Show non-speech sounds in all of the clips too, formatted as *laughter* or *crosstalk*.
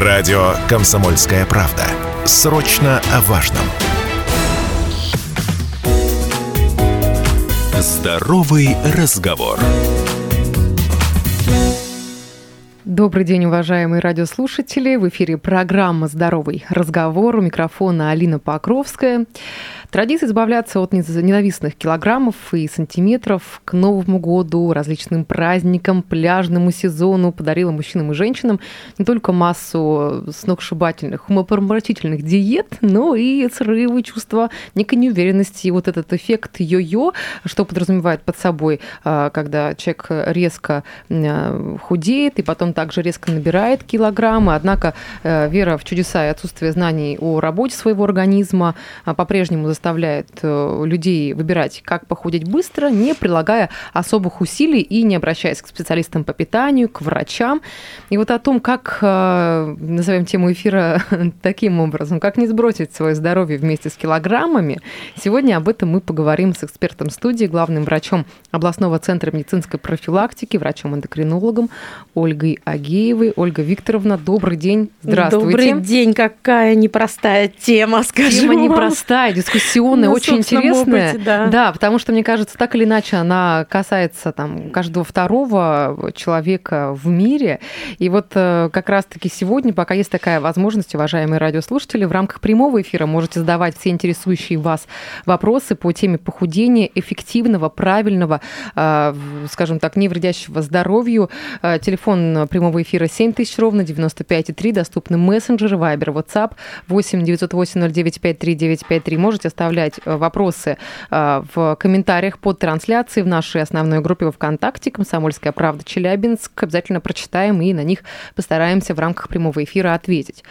Радио «Комсомольская правда». Срочно о важном. Здоровый разговор. Добрый день, уважаемые радиослушатели. В эфире программа «Здоровый разговор». У микрофона Алина Покровская. Традиция избавляться от ненавистных килограммов и сантиметров к Новому году, различным праздникам, пляжному сезону подарила мужчинам и женщинам не только массу сногсшибательных, умопомрачительных диет, но и срывы, чувства некой неуверенности. И вот этот эффект йо-йо, что подразумевает под собой, а, когда человек резко а, худеет и потом также резко набирает килограммы. Однако э, вера в чудеса и отсутствие знаний о работе своего организма а, по-прежнему заставляет э, людей выбирать, как похудеть быстро, не прилагая особых усилий и не обращаясь к специалистам по питанию, к врачам. И вот о том, как, э, назовем тему эфира *laughs* таким образом, как не сбросить свое здоровье вместе с килограммами, сегодня об этом мы поговорим с экспертом студии, главным врачом областного центра медицинской профилактики, врачом-эндокринологом Ольгой Агеевой. Ольга Викторовна, добрый день, здравствуйте. Добрый день, какая непростая тема, скажем. Тема непростая, дискуссия дискуссионная, очень интересная. Опыте, да. да, потому что, мне кажется, так или иначе она касается там, каждого второго человека в мире. И вот э, как раз-таки сегодня, пока есть такая возможность, уважаемые радиослушатели, в рамках прямого эфира можете задавать все интересующие вас вопросы по теме похудения, эффективного, правильного, э, скажем так, не вредящего здоровью. Э, телефон прямого эфира 7000 ровно 95,3, доступны мессенджеры, Viber, WhatsApp 8 908 09 53 953. Можете оставлять э, вопросы э, в комментариях под трансляцией в нашей основной группе ВКонтакте «Комсомольская правда Челябинск». Обязательно прочитаем и на них постараемся в рамках прямого эфира ответить.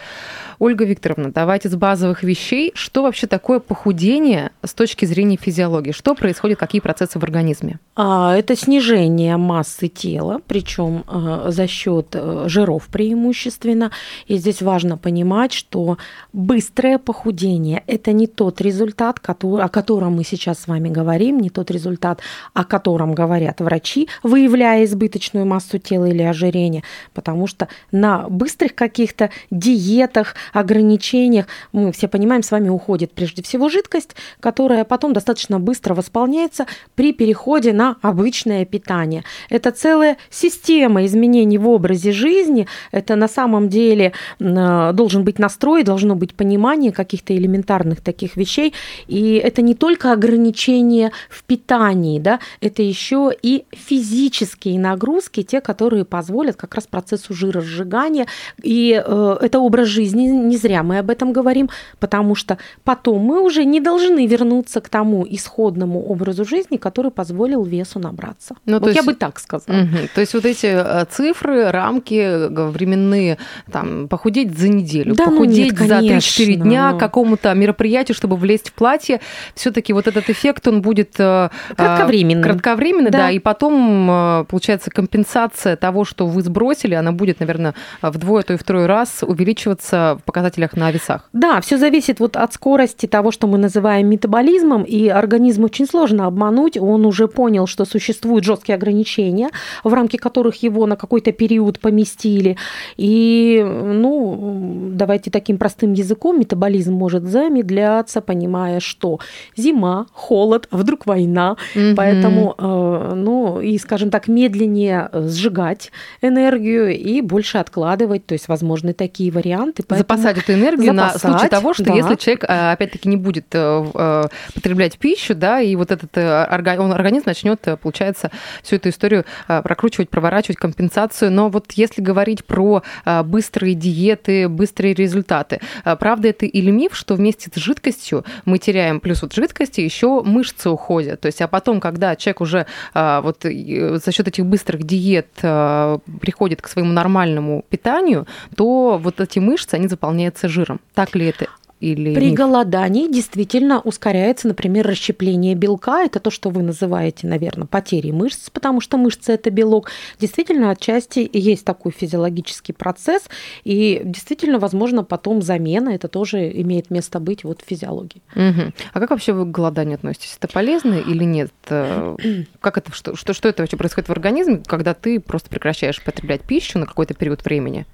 Ольга Викторовна, давайте с базовых вещей. Что вообще такое похудение с точки зрения физиологии? Что происходит, какие процессы в организме? А, это снижение массы тела, причем э, за счет жиров преимущественно. И здесь важно понимать, что быстрое похудение – это не тот результат, результат, о котором мы сейчас с вами говорим, не тот результат, о котором говорят врачи, выявляя избыточную массу тела или ожирение, потому что на быстрых каких-то диетах, ограничениях, мы все понимаем, с вами уходит прежде всего жидкость, которая потом достаточно быстро восполняется при переходе на обычное питание. Это целая система изменений в образе жизни, это на самом деле должен быть настрой, должно быть понимание каких-то элементарных таких вещей, и это не только ограничения в питании, да, это еще и физические нагрузки, те, которые позволят как раз процессу жиросжигания. И э, это образ жизни, не зря мы об этом говорим, потому что потом мы уже не должны вернуться к тому исходному образу жизни, который позволил весу набраться. Ну, вот есть, я бы так сказала. Угу, то есть вот эти э, цифры, рамки временные, там, похудеть за неделю, да, похудеть ну нет, за 3-4 дня какому-то мероприятию, чтобы влезть в платье, все-таки вот этот эффект, он будет э, кратковременный. Кратковременный, да. да, и потом, э, получается, компенсация того, что вы сбросили, она будет, наверное, вдвое, то и второй раз увеличиваться в показателях на весах. Да, все зависит вот от скорости того, что мы называем метаболизмом, и организм очень сложно обмануть, он уже понял, что существуют жесткие ограничения, в рамки которых его на какой-то период поместили, и, ну, давайте таким простым языком, метаболизм может замедляться, понимая понимая, что зима, холод, а вдруг война, угу. поэтому, э, ну, и, скажем так, медленнее э, сжигать энергию и больше откладывать, то есть возможны такие варианты. Запасать эту энергию запасать, на случай того, что да. если человек, э, опять-таки, не будет потреблять пищу, да, и вот этот он, организм начнет, получается, всю эту историю прокручивать, проворачивать компенсацию. Но вот если говорить про быстрые диеты, быстрые результаты, правда это или миф, что вместе с жидкостью мы теряем плюс вот жидкости, еще мышцы уходят. То есть, а потом, когда человек уже а, вот за счет этих быстрых диет а, приходит к своему нормальному питанию, то вот эти мышцы, они заполняются жиром. Так ли это? Или При миф? голодании действительно ускоряется, например, расщепление белка. Это то, что вы называете, наверное, потерей мышц, потому что мышцы – это белок. Действительно, отчасти есть такой физиологический процесс, и действительно, возможно, потом замена. Это тоже имеет место быть вот в физиологии. Угу. А как вообще вы к голоданию относитесь? Это полезно или нет? Э, *clears throat* как это, что, что, что это вообще происходит в организме, когда ты просто прекращаешь потреблять пищу на какой-то период времени?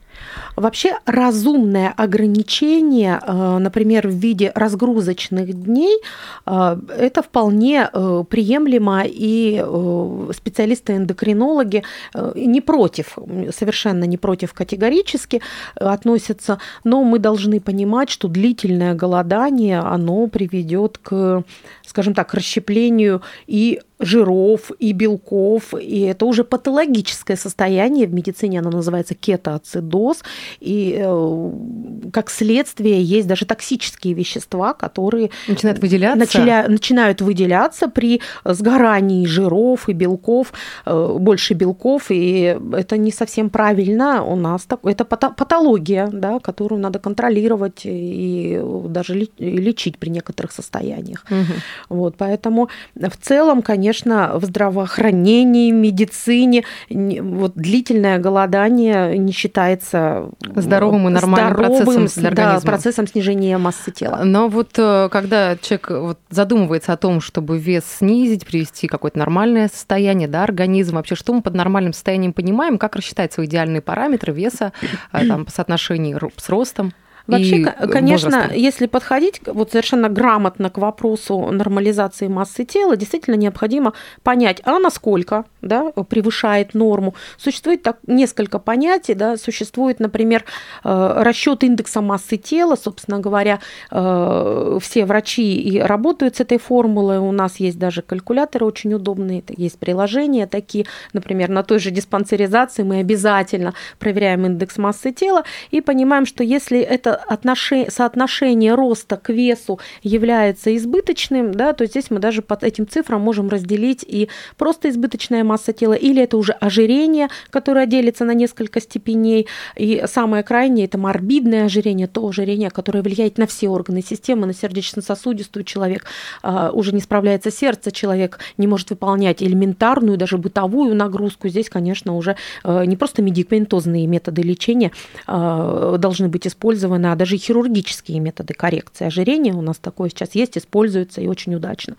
Вообще разумное ограничение, э, например, в виде разгрузочных дней, э, это вполне э, приемлемо, и специалисты-эндокринологи не против, совершенно не против категорически относятся, но мы должны понимать, что длительное голодание, оно приведет к, скажем так, расщеплению и жиров и белков, и это уже патологическое состояние, в медицине оно называется кетоацидоз, и э, как следствие есть даже токсические вещества, которые начинают выделяться, начали, начинают выделяться при сгорании жиров и белков, э, больше белков, и это не совсем правильно. У нас, так, это патология, да, которую надо контролировать и даже лечить при некоторых состояниях. Угу. Вот, поэтому в целом, конечно, в здравоохранении, медицине вот длительное голодание не считается здоровым и нормальным здоровым, процессом, да, процессом снижения массы тела. Но вот э, когда человек вот задумывается о том, чтобы вес снизить, привести какое-то нормальное состояние, да, организм, вообще что мы под нормальным состоянием понимаем, как рассчитать свои идеальные параметры веса э, там, по соотношению с ростом? Вообще, и конечно, возрастом. если подходить вот совершенно грамотно к вопросу нормализации массы тела, действительно необходимо понять, а насколько да, превышает норму. Существует так, несколько понятий. Да, существует, например, э, расчет индекса массы тела. Собственно говоря, э, все врачи и работают с этой формулой. У нас есть даже калькуляторы очень удобные, есть приложения такие. Например, на той же диспансеризации мы обязательно проверяем индекс массы тела и понимаем, что если это отношение, соотношение роста к весу является избыточным, да, то здесь мы даже под этим цифрам можем разделить и просто избыточная масса тела, или это уже ожирение, которое делится на несколько степеней, и самое крайнее – это морбидное ожирение, то ожирение, которое влияет на все органы системы, на сердечно-сосудистую. Человек, а, уже не справляется сердце, человек не может выполнять элементарную, даже бытовую нагрузку. Здесь, конечно, уже а, не просто медикаментозные методы лечения а, должны быть использованы, на даже хирургические методы коррекции ожирения. У нас такое сейчас есть, используется и очень удачно.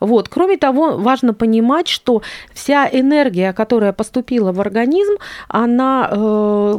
Вот. Кроме того, важно понимать, что вся энергия, которая поступила в организм, она, э,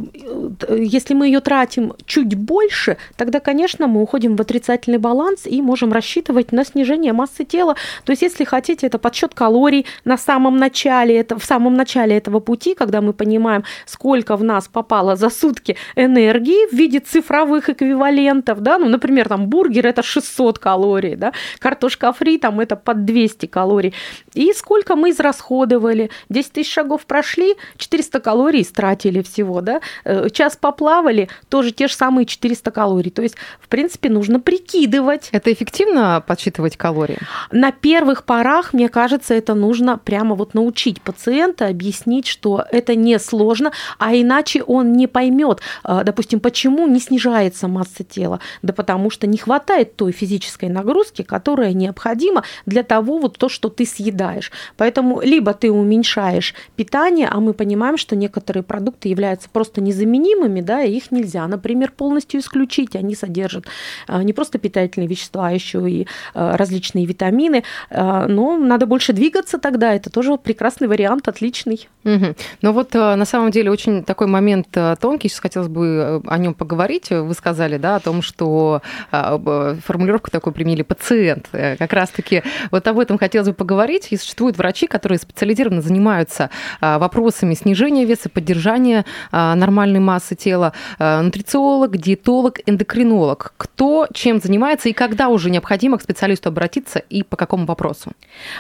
если мы ее тратим чуть больше, тогда, конечно, мы уходим в отрицательный баланс и можем рассчитывать на снижение массы тела. То есть, если хотите, это подсчет калорий на самом начале, это, в самом начале этого пути, когда мы понимаем, сколько в нас попало за сутки энергии в виде цифровых цифровых эквивалентов, да, ну, например, там бургер это 600 калорий, да, картошка фри там это под 200 калорий. И сколько мы израсходовали? 10 тысяч шагов прошли, 400 калорий истратили всего, да, э, час поплавали, тоже те же самые 400 калорий. То есть, в принципе, нужно прикидывать. Это эффективно подсчитывать калории? На первых порах, мне кажется, это нужно прямо вот научить пациента, объяснить, что это не сложно, а иначе он не поймет, э, допустим, почему не снижается снижается масса тела? Да потому что не хватает той физической нагрузки, которая необходима для того, вот то, что ты съедаешь. Поэтому либо ты уменьшаешь питание, а мы понимаем, что некоторые продукты являются просто незаменимыми, да, и их нельзя, например, полностью исключить. Они содержат а, не просто питательные вещества, а еще и а, различные витамины. А, но надо больше двигаться тогда. Это тоже прекрасный вариант, отличный. Угу. Но вот на самом деле очень такой момент тонкий, сейчас хотелось бы э, о нем поговорить. Вы сказали, да, о том, что а, формулировку такую применили пациент. Э, как раз-таки вот об этом хотелось бы поговорить. И существуют врачи, которые специализированно занимаются а, вопросами снижения веса, поддержания а, нормальной массы тела. Нутрициолог, диетолог, эндокринолог. Кто чем занимается и когда уже необходимо к специалисту обратиться и по какому вопросу?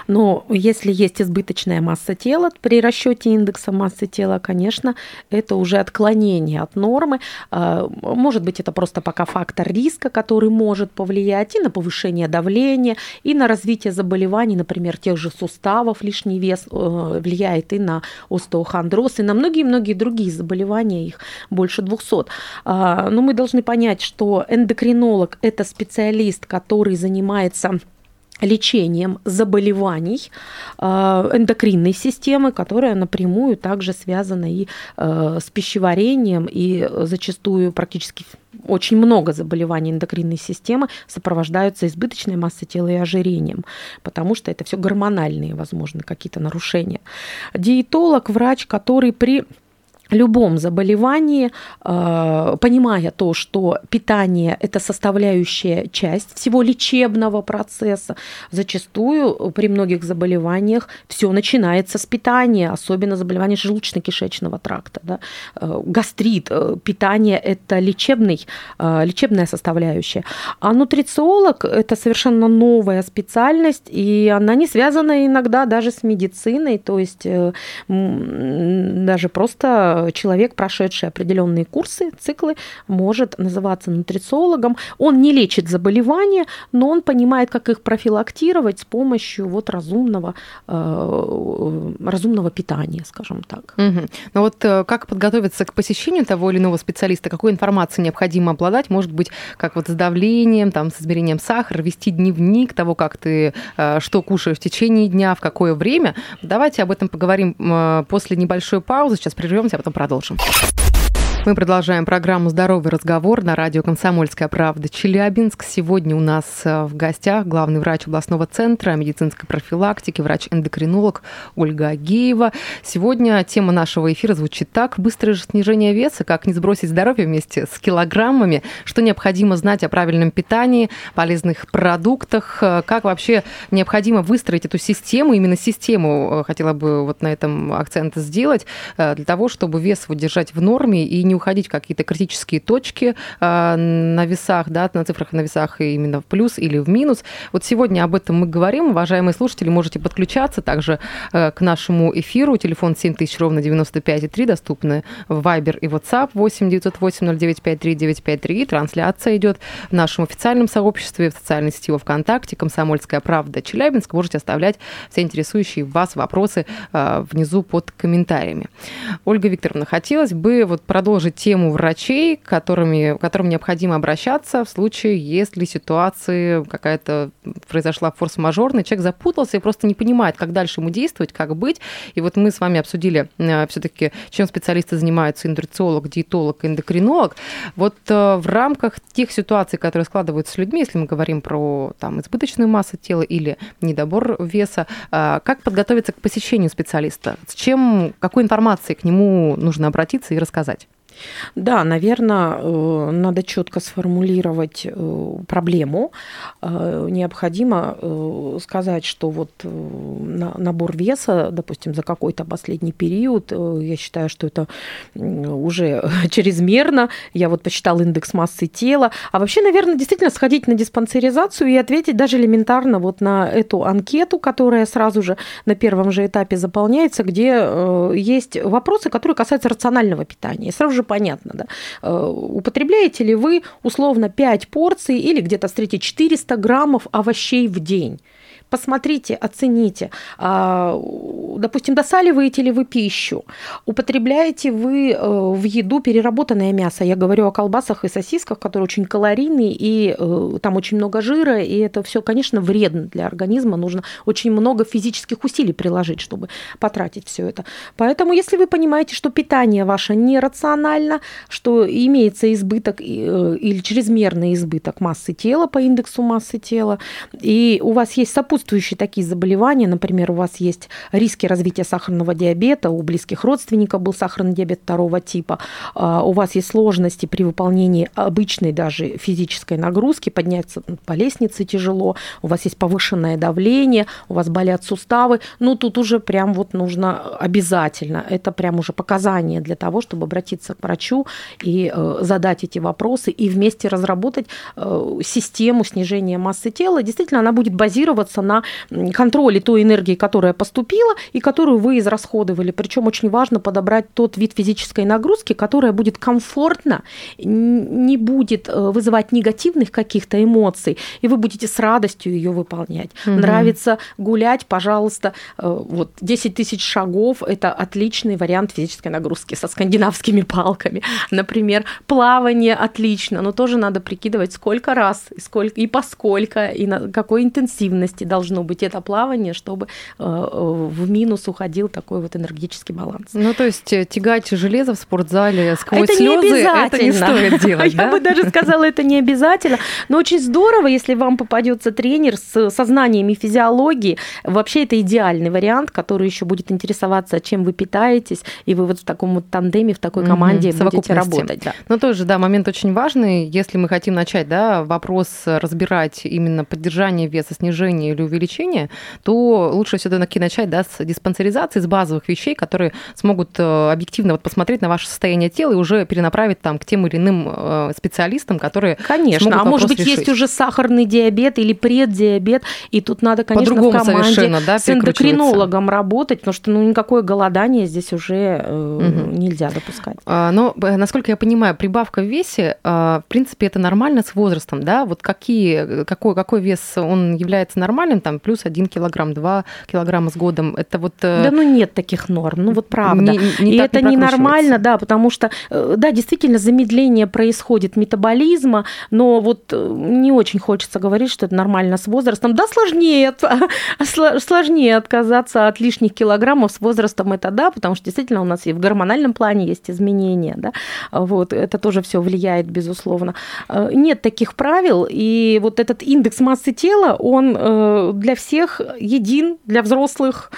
Ну, если есть избыточная масса тела, при расчете индекса массы тела, конечно, это уже отклонение от нормы. Может быть, это просто пока фактор риска, который может повлиять и на повышение давления, и на развитие заболеваний, например, тех же суставов, лишний вес э, влияет и на остеохондроз, и на многие-многие другие заболевания, их больше 200. А, но мы должны понять, что эндокринолог – это специалист, который занимается лечением заболеваний э, эндокринной системы, которая напрямую также связана и э, с пищеварением, и зачастую практически очень много заболеваний эндокринной системы сопровождаются избыточной массой тела и ожирением, потому что это все гормональные, возможно, какие-то нарушения. Диетолог, врач, который при любом заболевании, э, понимая то, что питание – это составляющая часть всего лечебного процесса, зачастую при многих заболеваниях все начинается с питания, особенно заболевания желудочно-кишечного тракта. Да? Э, гастрит, э, питание – это лечебный, лечебная составляющая. А нутрициолог – это совершенно новая специальность, и она не связана иногда даже с медициной, то есть даже просто человек, прошедший определенные курсы, циклы, может называться нутрициологом. Он не лечит заболевания, но он понимает, как их профилактировать с помощью вот разумного, э, разумного питания, скажем так. Угу. Ну вот э, как подготовиться к посещению того или иного специалиста, какой информацией необходимо обладать, может быть, как вот с давлением, там, с измерением сахара, вести дневник того, как ты э, что кушаешь в течение дня, в какое время. Давайте об этом поговорим после небольшой паузы. Сейчас прервемся, а потом продолжим. Мы продолжаем программу «Здоровый разговор» на радио «Комсомольская правда» Челябинск. Сегодня у нас э, в гостях главный врач областного центра медицинской профилактики, врач-эндокринолог Ольга Агеева. Сегодня тема нашего эфира звучит так. Быстрое снижение веса, как не сбросить здоровье вместе с килограммами, что необходимо знать о правильном питании, полезных продуктах, э, как вообще необходимо выстроить эту систему, именно систему, э, хотела бы вот на этом акцент сделать, для того, чтобы вес выдержать в норме и не уходить в какие-то критические точки а, на весах, да, на цифрах на весах именно в плюс или в минус. Вот сегодня об этом мы говорим. Уважаемые слушатели, можете подключаться также э, к нашему эфиру. Телефон 7000 ровно 95,3 доступны в Viber и WhatsApp 8 908 0953 953. Трансляция идет в нашем официальном сообществе в социальной сети ВКонтакте «Комсомольская правда Челябинск». Можете оставлять все интересующие вас вопросы э, внизу под комментариями. Ольга Викторовна, хотелось бы вот продолжить продолжить тему врачей, которыми, к которым необходимо обращаться в случае, если ситуация какая-то произошла форс-мажорная, человек запутался и просто не понимает, как дальше ему действовать, как быть. И вот мы с вами обсудили э, все-таки, чем специалисты занимаются, нутрициолог, диетолог, эндокринолог. Вот э, в рамках тех ситуаций, которые складываются с людьми, если мы говорим про там, избыточную массу тела или недобор веса, э, как подготовиться к посещению специалиста? С чем, какой информацией к нему нужно обратиться и рассказать? Да, наверное, э, надо четко сформулировать э, проблему. Э, необходимо сказать, что вот набор веса, допустим, за какой-то последний период, я считаю, что это уже *laughs* чрезмерно. Я вот посчитал индекс массы тела. А вообще, наверное, действительно сходить на диспансеризацию и ответить даже элементарно вот на эту анкету, которая сразу же на первом же этапе заполняется, где есть вопросы, которые касаются рационального питания. И сразу же понятно, да. Э, употребляете ли вы условно 5 порций или где-то встретите 400 граммов овощей в день? Посмотрите, оцените. А, допустим, досаливаете ли вы пищу? Употребляете вы э, в еду переработанное мясо? Я говорю о колбасах и сосисках, которые очень калорийные, и э, там очень много жира, и это все, конечно, вредно для организма. Нужно очень много физических усилий приложить, чтобы потратить все это. Поэтому, если вы понимаете, что питание ваше нерационально, что имеется избыток э, или чрезмерный избыток массы тела по индексу массы тела, и у вас есть сопутствующие сопутствующие такие заболевания, например, у вас есть риски развития сахарного диабета, у близких родственников был сахарный диабет второго типа, а, у вас есть сложности при выполнении обычной даже физической нагрузки, подняться по лестнице тяжело, у вас есть повышенное давление, у вас болят суставы, ну тут уже прям вот нужно обязательно, это прям уже показание для того, чтобы обратиться к врачу и э, задать эти вопросы и вместе разработать э, систему снижения массы тела. Действительно, она будет базироваться на контроле той энергии, которая поступила и которую вы израсходовали. Причем очень важно подобрать тот вид физической нагрузки, которая будет комфортно, не будет э, вызывать негативных каких-то эмоций, и вы будете с радостью ее выполнять. Угу. Нравится гулять, пожалуйста, э, вот 10 тысяч шагов – это отличный вариант физической нагрузки со скандинавскими палками. Например, плавание отлично, но тоже надо прикидывать, сколько раз, и, сколько, и поскольку, и на какой интенсивности должно быть это плавание, чтобы в минус уходил такой вот энергетический баланс. Ну, то есть тягать железо в спортзале сквозь это слезы, не это не стоит *laughs* делать, Я бы даже сказала, это не обязательно. Но очень здорово, если вам попадется тренер с сознаниями физиологии. Вообще это идеальный вариант, который еще будет интересоваться, чем вы питаетесь, и вы вот в таком вот тандеме, в такой команде угу, будете работать. Да. Но тоже, да, момент очень важный. Если мы хотим начать, да, вопрос разбирать именно поддержание веса, снижение или увеличение, то лучше все-таки начать, да, с диспансеризации, с базовых вещей, которые смогут э, объективно вот посмотреть на ваше состояние тела и уже перенаправить там к тем или иным э, специалистам, которые Конечно, а может быть решить. есть уже сахарный диабет или преддиабет, и тут надо, конечно, в команде да, с эндокринологом работать, потому что ну, никакое голодание здесь уже угу. нельзя допускать. А, но, насколько я понимаю, прибавка в весе, а, в принципе, это нормально с возрастом, да? Вот какие, какой, какой вес он является нормальным, там, плюс 1 килограмм, 2 килограмма с годом, это вот... Да ну нет таких норм, ну вот правда. Не, не и это не ненормально, да, потому что, да, действительно, замедление происходит метаболизма, но вот не очень хочется говорить, что это нормально с возрастом. Да, сложнее, *laughs* сложнее отказаться от лишних килограммов с возрастом, это да, потому что действительно у нас и в гормональном плане есть изменения, да, вот, это тоже все влияет, безусловно. Э, нет таких правил, и вот этот индекс массы тела, он э, для всех един, для взрослых,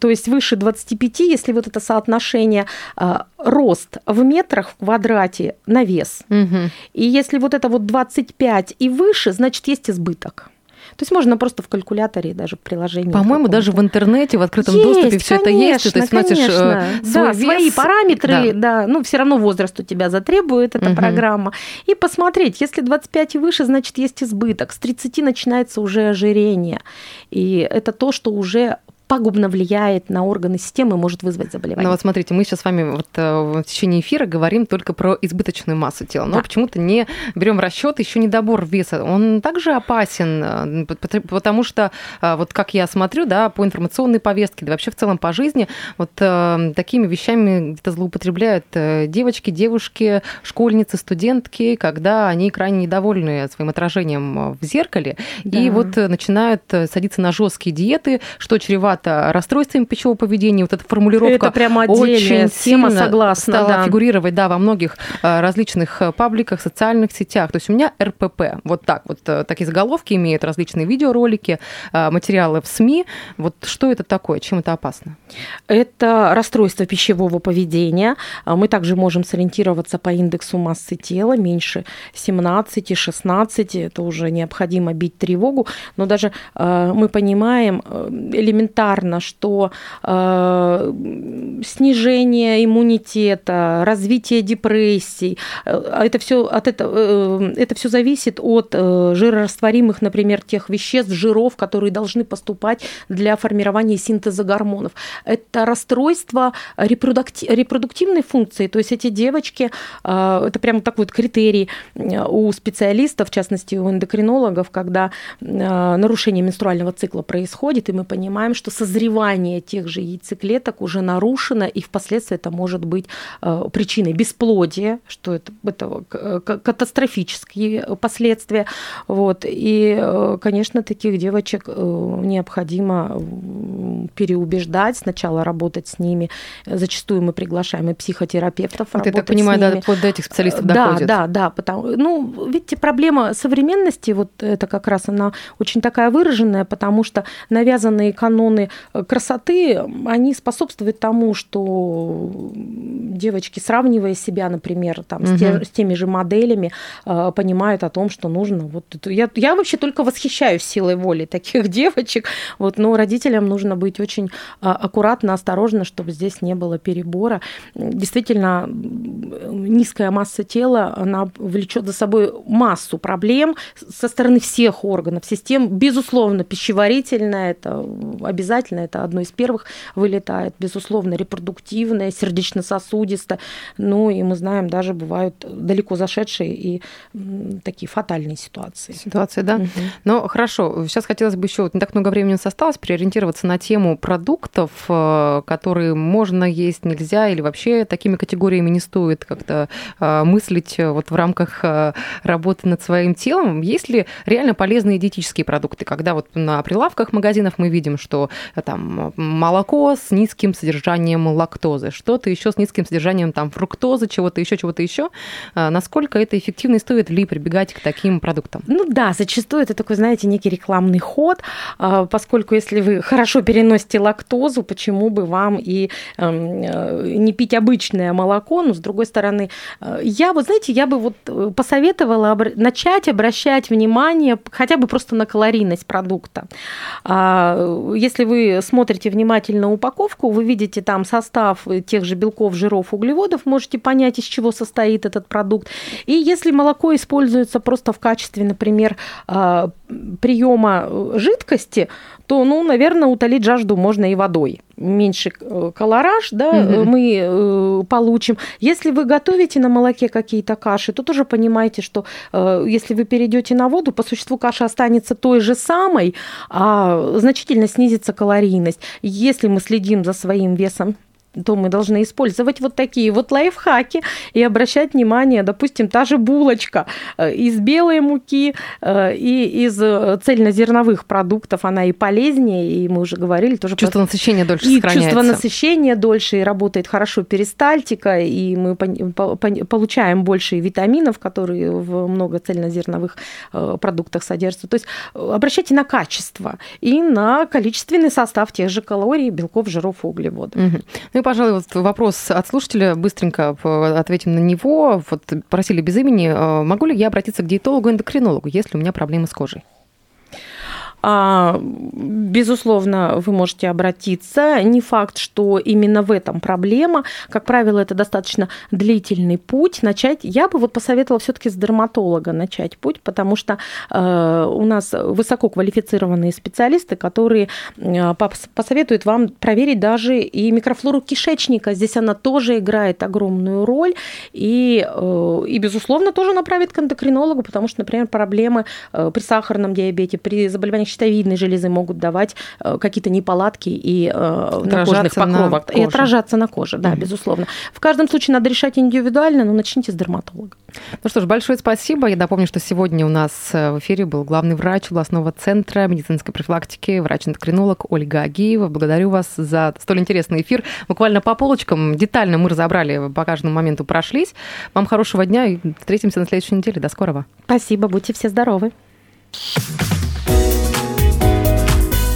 то есть выше 25, если вот это соотношение э, рост в метрах в квадрате на вес. Угу. И если вот это вот 25 и выше, значит, есть избыток. То есть можно просто в калькуляторе, даже в приложении. По-моему, даже в интернете, в открытом есть, доступе все это есть. То есть конечно. носишь э, да, вес. свои параметры, да. да, ну все равно возраст у тебя затребует эта угу. программа. И посмотреть, если 25 и выше, значит есть избыток. С 30 начинается уже ожирение. И это то, что уже пагубно влияет на органы системы, может вызвать заболевание. Ну вот смотрите, мы сейчас с вами вот э, в течение эфира говорим только про избыточную массу тела, но да. почему-то не берем в расчет еще недобор веса. Он также опасен, э, потому что э, вот как я смотрю, да, по информационной повестке, да вообще в целом по жизни, вот такими вещами где-то злоупотребляют девочки, девушки, школьницы, студентки, когда они крайне недовольны своим отражением в зеркале, да. и вот начинают садиться на жесткие диеты, что чревато чревато расстройствами пищевого поведения. Вот эта формулировка это прямо очень тема, согласна, стала да. фигурировать да, во многих э, различных э, пабликах, социальных сетях. То есть у меня РПП. Вот так вот э, такие заголовки имеют различные видеоролики, материалы в СМИ. Вот что это такое? Чем это опасно? Это расстройство пищевого поведения. Мы также можем сориентироваться по индексу массы тела меньше 17, 16. Это уже необходимо бить тревогу. Но даже мы понимаем элементарно элементарно, что э, снижение иммунитета, развитие депрессий, э, это все от этого, э, это все зависит от э, жирорастворимых, например, тех веществ, жиров, которые должны поступать для формирования синтеза гормонов. Это расстройство репродукти- репродуктивной функции, то есть эти девочки, э, это прямо такой вот критерий э, у специалистов, в частности у эндокринологов, когда э, нарушение менструального цикла происходит, и мы понимаем, что созревание тех же яйцеклеток уже нарушено, и впоследствии это может быть э, причиной бесплодия, что это, это катастрофические последствия. Вот. И, э, конечно, таких девочек э, необходимо переубеждать, сначала работать с ними. Зачастую мы приглашаем и психотерапевтов вот работать я так понимаю, да, вплоть до этих специалистов да, доходит. Да, да, потому, ну, видите, проблема современности, вот это как раз она очень такая выраженная, потому что навязанные каноны красоты, они способствуют тому, что девочки, сравнивая себя, например, там, угу. с, те, с теми же моделями, э, понимают о том, что нужно. Вот. Я, я вообще только восхищаюсь силой воли таких *laughs* девочек, вот, но родителям нужно быть очень а, аккуратно, осторожно, чтобы здесь не было перебора. Действительно, низкая масса тела, она влечет за собой массу проблем со стороны всех органов, систем. Безусловно, пищеварительная, это обязательно обязательно, это одно из первых вылетает, безусловно, репродуктивное, сердечно-сосудистое, ну и мы знаем, даже бывают далеко зашедшие и такие фатальные ситуации. Ситуации, да. Угу. Но хорошо, сейчас хотелось бы еще, вот не так много времени осталось, переориентироваться на тему продуктов, э, которые можно есть, нельзя, или вообще такими категориями не стоит как-то э, мыслить вот в рамках э, работы над своим телом. Есть ли реально полезные диетические продукты, когда вот на прилавках магазинов мы видим, что там молоко с низким содержанием лактозы, что-то еще с низким содержанием там фруктозы, чего-то еще, чего-то еще. Насколько это эффективно и стоит ли прибегать к таким продуктам? Ну да, зачастую это такой, знаете, некий рекламный ход, а, поскольку если вы хорошо переносите лактозу, почему бы вам и эм, э, не пить обычное молоко, но с другой стороны, э, я вот, знаете, я бы вот э, посоветовала начать обращать внимание хотя бы просто на калорийность продукта. А, если вы смотрите внимательно упаковку, вы видите там состав тех же белков, жиров, углеводов, можете понять, из чего состоит этот продукт. И если молоко используется просто в качестве, например, а, приема жидкости, то, ну, наверное, утолить жажду можно и водой. Меньше э, колораж, да, угу. мы э, получим. Если вы готовите на молоке какие-то каши, то тоже понимаете, что если вы перейдете на воду, по существу каша останется той же самой, а значительно снизится калорийность. Если мы следим за своим весом то мы должны использовать вот такие вот лайфхаки и обращать внимание, допустим, та же булочка э, из белой муки э, и из э, цельнозерновых продуктов, она и полезнее, и мы уже говорили тоже... Чувство про... насыщения дольше и сохраняется. чувство насыщения дольше, и работает хорошо перистальтика, и мы получаем больше витаминов, которые в много цельнозерновых продуктах содержатся. То есть обращайте на качество и на количественный состав тех же калорий, белков, жиров и углеводов. Угу. Ну пожалуй, вот вопрос от слушателя, быстренько ответим на него. Вот просили без имени. Э, могу ли я обратиться к диетологу-эндокринологу, если у меня проблемы с кожей? А, безусловно, вы можете обратиться. Не факт, что именно в этом проблема. Как правило, это достаточно длительный путь. Начать, я бы вот посоветовала все-таки с дерматолога начать путь, потому что э, у нас высококвалифицированные специалисты, которые э, посоветуют вам проверить даже и микрофлору кишечника. Здесь она тоже играет огромную роль. И, э, и безусловно, тоже направит к эндокринологу, потому что, например, проблемы при сахарном диабете, при заболеваниях щитовидной железы могут давать э, какие-то неполадки и э, кожных покровах. На и отражаться на коже, да, mm-hmm. безусловно. В каждом случае надо решать индивидуально, но начните с дерматолога. Ну что ж, большое спасибо. Я напомню, что сегодня у нас э, в эфире был главный врач областного центра медицинской профилактики, врач-эндокринолог Ольга Агиева. Благодарю вас за столь интересный эфир. Буквально по полочкам детально мы разобрали, по каждому моменту прошлись. Вам хорошего дня и встретимся на следующей неделе. До скорого. Спасибо, будьте все здоровы.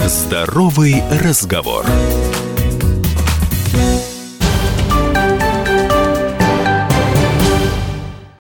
Здоровый разговор.